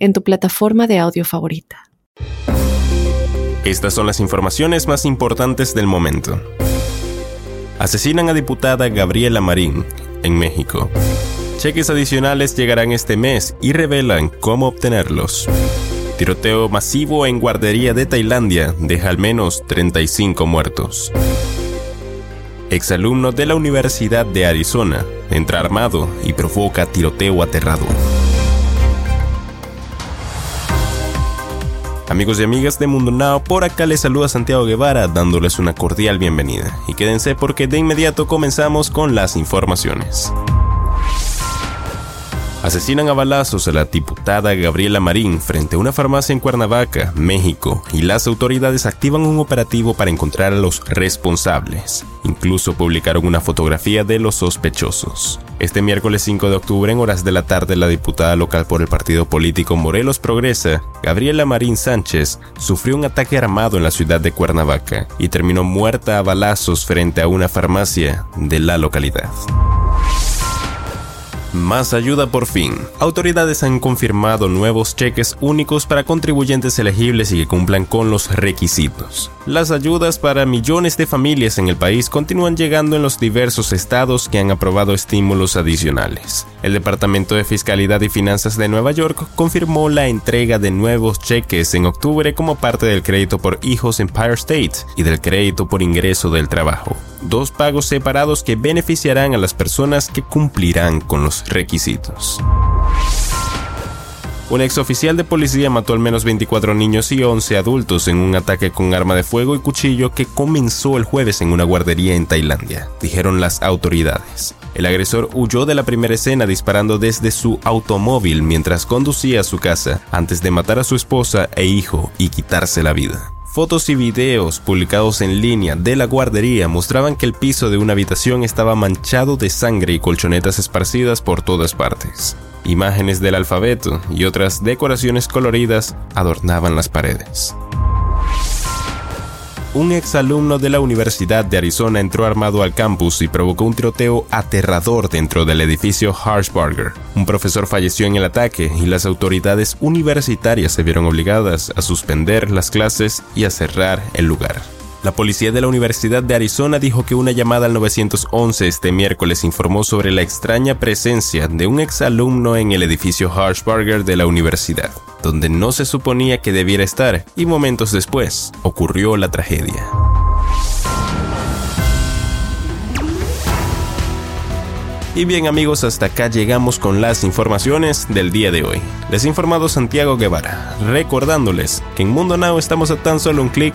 en tu plataforma de audio favorita. Estas son las informaciones más importantes del momento. Asesinan a diputada Gabriela Marín en México. Cheques adicionales llegarán este mes y revelan cómo obtenerlos. Tiroteo masivo en guardería de Tailandia deja al menos 35 muertos. Exalumno de la Universidad de Arizona entra armado y provoca tiroteo aterrador. Amigos y amigas de Mundo Now, por acá les saluda Santiago Guevara dándoles una cordial bienvenida. Y quédense porque de inmediato comenzamos con las informaciones. Asesinan a balazos a la diputada Gabriela Marín frente a una farmacia en Cuernavaca, México, y las autoridades activan un operativo para encontrar a los responsables. Incluso publicaron una fotografía de los sospechosos. Este miércoles 5 de octubre, en horas de la tarde, la diputada local por el partido político Morelos Progresa, Gabriela Marín Sánchez, sufrió un ataque armado en la ciudad de Cuernavaca y terminó muerta a balazos frente a una farmacia de la localidad. Más ayuda por fin. Autoridades han confirmado nuevos cheques únicos para contribuyentes elegibles y que cumplan con los requisitos. Las ayudas para millones de familias en el país continúan llegando en los diversos estados que han aprobado estímulos adicionales. El Departamento de Fiscalidad y Finanzas de Nueva York confirmó la entrega de nuevos cheques en octubre como parte del crédito por hijos Empire State y del crédito por ingreso del trabajo dos pagos separados que beneficiarán a las personas que cumplirán con los requisitos. Un exoficial de policía mató al menos 24 niños y 11 adultos en un ataque con arma de fuego y cuchillo que comenzó el jueves en una guardería en Tailandia, dijeron las autoridades. El agresor huyó de la primera escena disparando desde su automóvil mientras conducía a su casa antes de matar a su esposa e hijo y quitarse la vida. Fotos y videos publicados en línea de la guardería mostraban que el piso de una habitación estaba manchado de sangre y colchonetas esparcidas por todas partes. Imágenes del alfabeto y otras decoraciones coloridas adornaban las paredes un exalumno de la Universidad de Arizona entró armado al campus y provocó un tiroteo aterrador dentro del edificio Harshbarger. Un profesor falleció en el ataque y las autoridades universitarias se vieron obligadas a suspender las clases y a cerrar el lugar. La policía de la Universidad de Arizona dijo que una llamada al 911 este miércoles informó sobre la extraña presencia de un exalumno en el edificio Harshbarger de la universidad, donde no se suponía que debiera estar, y momentos después ocurrió la tragedia. Y bien amigos, hasta acá llegamos con las informaciones del día de hoy. Les ha informado Santiago Guevara, recordándoles que en Mundo Now estamos a tan solo un clic